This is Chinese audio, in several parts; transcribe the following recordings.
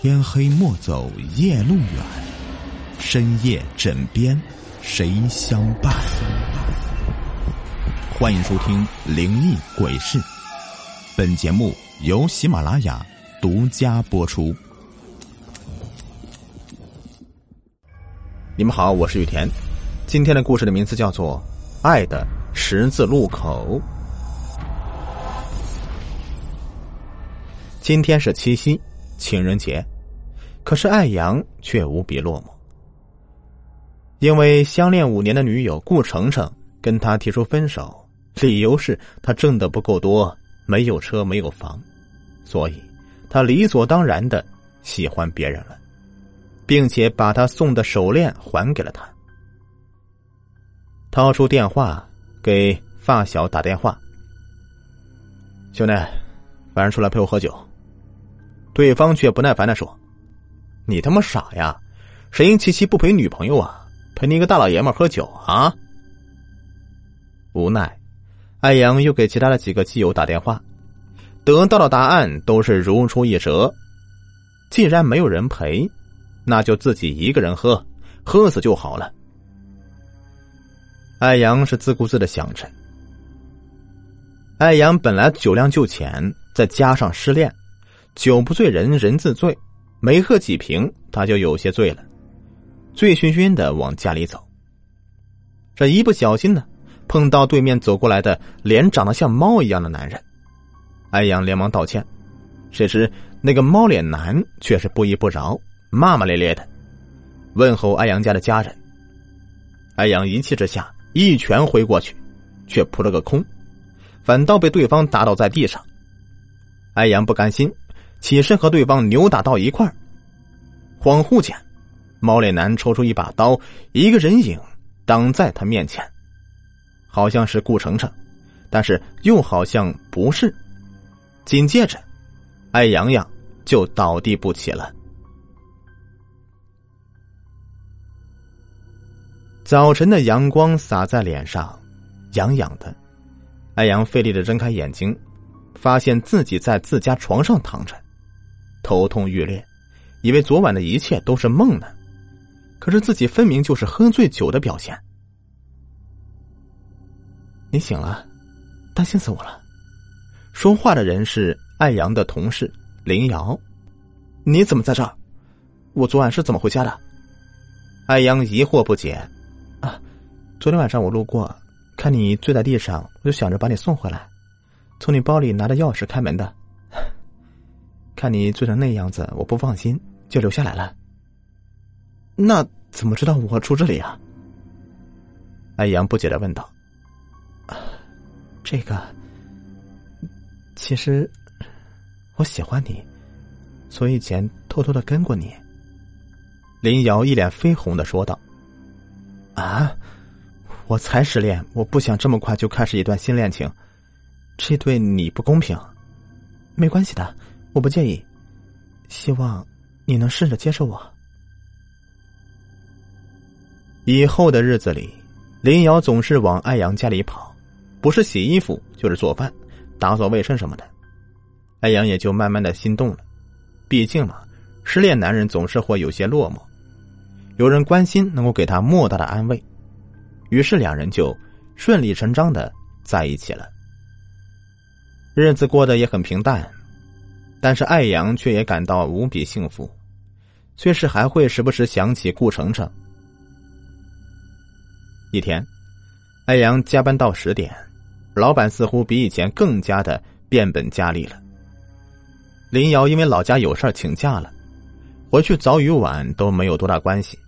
天黑莫走夜路远，深夜枕边谁相伴？欢迎收听《灵异鬼事》，本节目由喜马拉雅独家播出。你们好，我是雨田。今天的故事的名字叫做《爱的十字路口》。今天是七夕，情人节，可是艾阳却无比落寞，因为相恋五年的女友顾程程跟他提出分手，理由是他挣的不够多，没有车，没有房，所以他理所当然的喜欢别人了，并且把他送的手链还给了他。掏出电话给发小打电话：“兄弟，晚上出来陪我喝酒。”对方却不耐烦的说：“你他妈傻呀！谁七夕不陪女朋友啊？陪你一个大老爷们喝酒啊？”无奈，艾阳又给其他的几个基友打电话，得到的答案都是如出一辙。既然没有人陪，那就自己一个人喝，喝死就好了。艾阳是自顾自的想着。艾阳本来酒量就浅，再加上失恋。酒不醉人人自醉，没喝几瓶他就有些醉了，醉醺醺的往家里走。这一不小心呢，碰到对面走过来的脸长得像猫一样的男人，艾阳连忙道歉，谁知那个猫脸男却是不依不饶，骂骂咧咧的问候艾阳家的家人。艾阳一气之下一拳挥过去，却扑了个空，反倒被对方打倒在地上。艾阳不甘心。起身和对方扭打到一块，恍惚间，猫脸男抽出一把刀，一个人影挡在他面前，好像是顾程程，但是又好像不是。紧接着，艾阳阳就倒地不起了。早晨的阳光洒在脸上，痒痒的。艾阳费力的睁开眼睛，发现自己在自家床上躺着。头痛欲裂，以为昨晚的一切都是梦呢，可是自己分明就是喝醉酒的表现。你醒了，担心死我了。说话的人是艾阳的同事林瑶，你怎么在这儿？我昨晚是怎么回家的？艾阳疑惑不解。啊，昨天晚上我路过，看你醉在地上，我就想着把你送回来，从你包里拿着钥匙开门的。看你醉成那样子，我不放心，就留下来了。那怎么知道我住这里啊？艾阳不解的问道。这个，其实我喜欢你，所以以前偷偷的跟过你。林瑶一脸绯红的说道。啊，我才失恋，我不想这么快就开始一段新恋情，这对你不公平。没关系的。我不介意，希望你能试着接受我。以后的日子里，林瑶总是往艾阳家里跑，不是洗衣服就是做饭、打扫卫生什么的。艾阳也就慢慢的心动了，毕竟嘛，失恋男人总是会有些落寞，有人关心能够给他莫大的安慰，于是两人就顺理成章的在一起了。日子过得也很平淡。但是艾阳却也感到无比幸福，却是还会时不时想起顾程程。一天，艾阳加班到十点，老板似乎比以前更加的变本加厉了。林瑶因为老家有事请假了，回去早与晚都没有多大关系。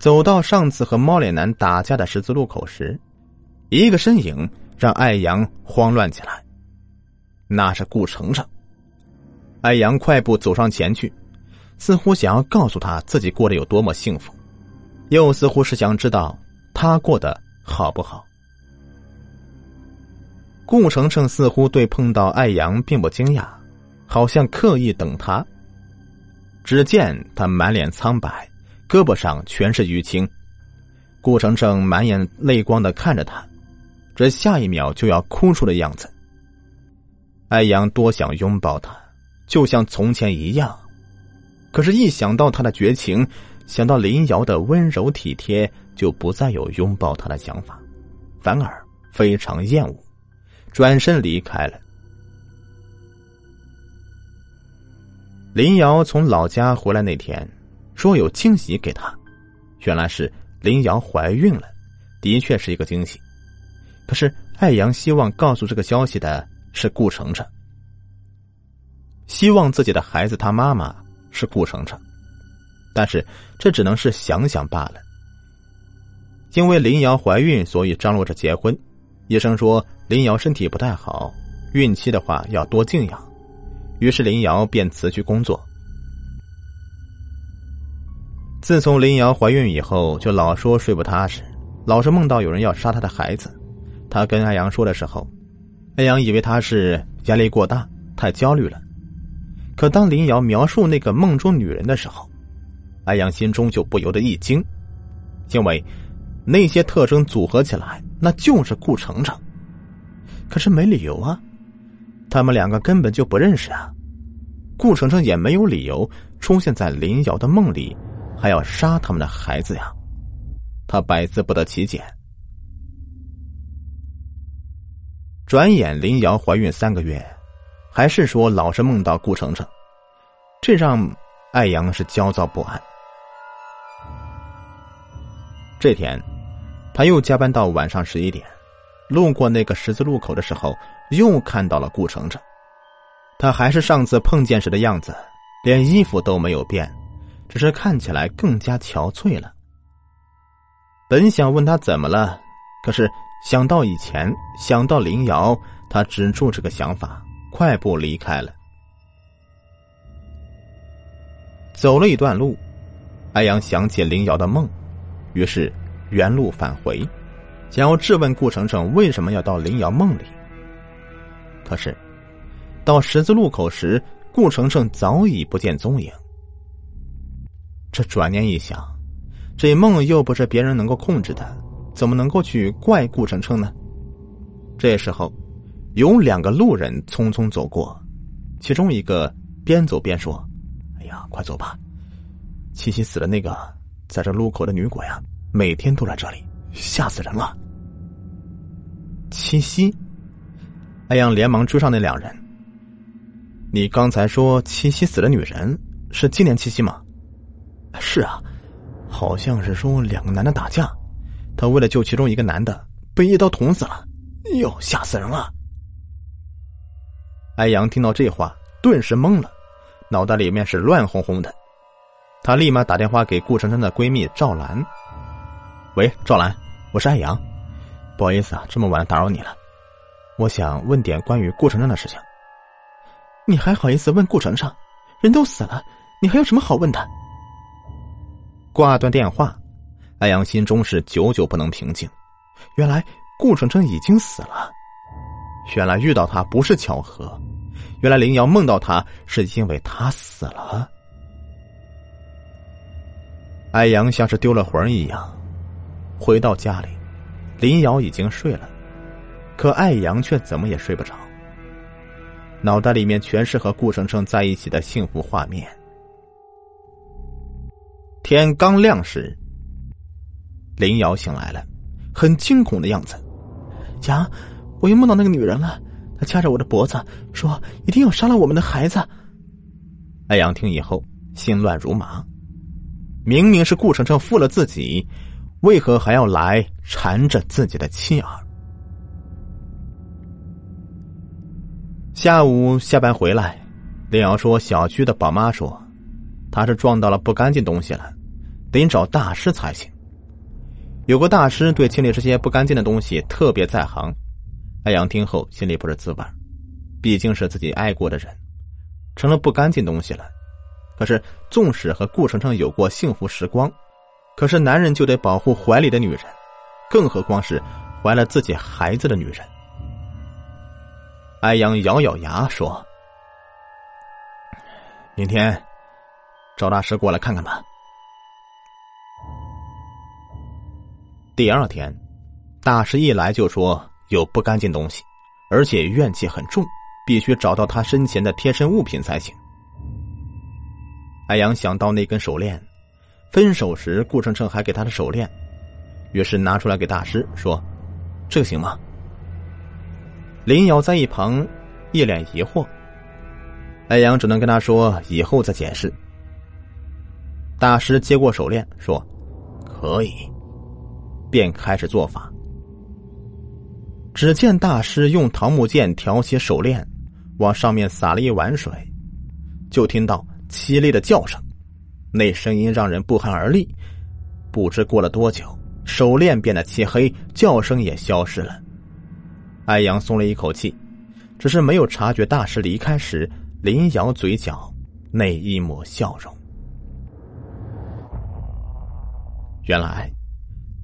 走到上次和猫脸男打架的十字路口时，一个身影让艾阳慌乱起来。那是顾程程。艾阳快步走上前去，似乎想要告诉他自己过得有多么幸福，又似乎是想知道他过得好不好。顾程程似乎对碰到艾阳并不惊讶，好像刻意等他。只见他满脸苍白，胳膊上全是淤青。顾程程满眼泪光的看着他，这下一秒就要哭出的样子。艾阳多想拥抱他，就像从前一样。可是，一想到他的绝情，想到林瑶的温柔体贴，就不再有拥抱他的想法，反而非常厌恶，转身离开了。林瑶从老家回来那天，说有惊喜给他，原来是林瑶怀孕了，的确是一个惊喜。可是艾阳希望告诉这个消息的是顾程程，希望自己的孩子他妈妈是顾程程，但是这只能是想想罢了。因为林瑶怀孕，所以张罗着结婚。医生说林瑶身体不太好，孕期的话要多静养。于是林瑶便辞去工作。自从林瑶怀孕以后，就老说睡不踏实，老是梦到有人要杀她的孩子。她跟艾阳说的时候，艾阳以为他是压力过大，太焦虑了。可当林瑶描述那个梦中女人的时候，艾阳心中就不由得一惊，因为那些特征组合起来，那就是顾程程。可是没理由啊。他们两个根本就不认识啊！顾程程也没有理由出现在林瑶的梦里，还要杀他们的孩子呀！他百思不得其解。转眼林瑶怀孕三个月，还是说老是梦到顾程程，这让艾阳是焦躁不安。这天，他又加班到晚上十一点，路过那个十字路口的时候。又看到了顾程程，他还是上次碰见时的样子，连衣服都没有变，只是看起来更加憔悴了。本想问他怎么了，可是想到以前，想到林瑶，他止住这个想法，快步离开了。走了一段路，艾阳想起林瑶的梦，于是原路返回，想要质问顾程程为什么要到林瑶梦里。可是，到十字路口时，顾程程早已不见踪影。这转念一想，这梦又不是别人能够控制的，怎么能够去怪顾程程呢？这时候，有两个路人匆匆走过，其中一个边走边说：“哎呀，快走吧！七夕死了那个在这路口的女鬼啊，每天都来这里，吓死人了。”七夕。艾阳连忙追上那两人。你刚才说七夕死了女人，是今年七夕吗？是啊，好像是说两个男的打架，他为了救其中一个男的，被一刀捅死了。哎呦，吓死人了！艾阳听到这话，顿时懵了，脑袋里面是乱哄哄的。他立马打电话给顾晨晨的闺蜜赵兰：“喂，赵兰，我是艾阳，不好意思啊，这么晚打扰你了。”我想问点关于顾程程的事情。你还好意思问顾程程？人都死了，你还有什么好问的？挂断电话，艾阳心中是久久不能平静。原来顾程程已经死了，原来遇到他不是巧合，原来林瑶梦到他是因为他死了。艾阳像是丢了魂一样，回到家里，林瑶已经睡了。可艾阳却怎么也睡不着，脑袋里面全是和顾程程在一起的幸福画面。天刚亮时，林瑶醒来了，很惊恐的样子。阳，我又梦到那个女人了，她掐着我的脖子，说一定要杀了我们的孩子。艾阳听以后，心乱如麻。明明是顾程程负了自己，为何还要来缠着自己的妻儿？下午下班回来，林瑶说：“小区的宝妈说，她是撞到了不干净东西了，得找大师才行。有个大师对清理这些不干净的东西特别在行。”艾阳听后心里不是滋味毕竟是自己爱过的人，成了不干净东西了。可是纵使和顾程程有过幸福时光，可是男人就得保护怀里的女人，更何况是怀了自己孩子的女人。艾阳咬咬牙说：“明天赵大师过来看看吧。”第二天，大师一来就说有不干净东西，而且怨气很重，必须找到他身前的贴身物品才行。艾阳想到那根手链，分手时顾程程还给他的手链，于是拿出来给大师说：“这行吗？”林瑶在一旁一脸疑惑，艾阳只能跟他说：“以后再解释。”大师接过手链说：“可以。”便开始做法。只见大师用桃木剑挑起手链。往上面洒了一碗水，就听到凄厉的叫声，那声音让人不寒而栗。不知过了多久，手链变得漆黑，叫声也消失了。艾阳松了一口气，只是没有察觉大师离开时，林瑶嘴角那一抹笑容。原来，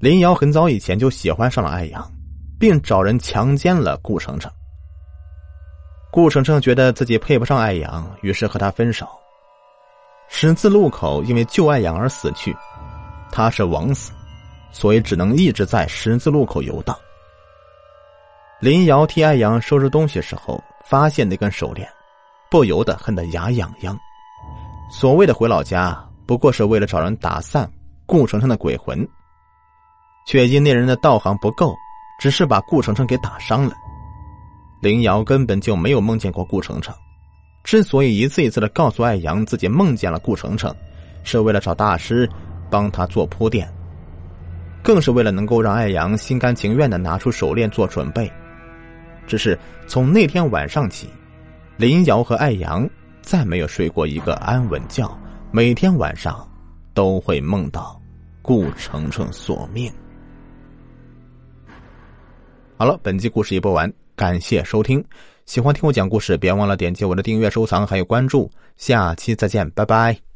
林瑶很早以前就喜欢上了艾阳，并找人强奸了顾程程。顾程程觉得自己配不上艾阳，于是和他分手。十字路口因为救艾阳而死去，他是枉死，所以只能一直在十字路口游荡。林瑶替艾阳收拾东西时候，发现那根手链，不由得恨得牙痒痒。所谓的回老家，不过是为了找人打散顾程程的鬼魂，却因那人的道行不够，只是把顾程程给打伤了。林瑶根本就没有梦见过顾程程，之所以一次一次的告诉艾阳自己梦见了顾程程，是为了找大师帮他做铺垫，更是为了能够让艾阳心甘情愿的拿出手链做准备。只是从那天晚上起，林瑶和艾阳再没有睡过一个安稳觉，每天晚上都会梦到顾程程索命。好了，本期故事已播完。感谢收听，喜欢听我讲故事，别忘了点击我的订阅、收藏还有关注。下期再见，拜拜。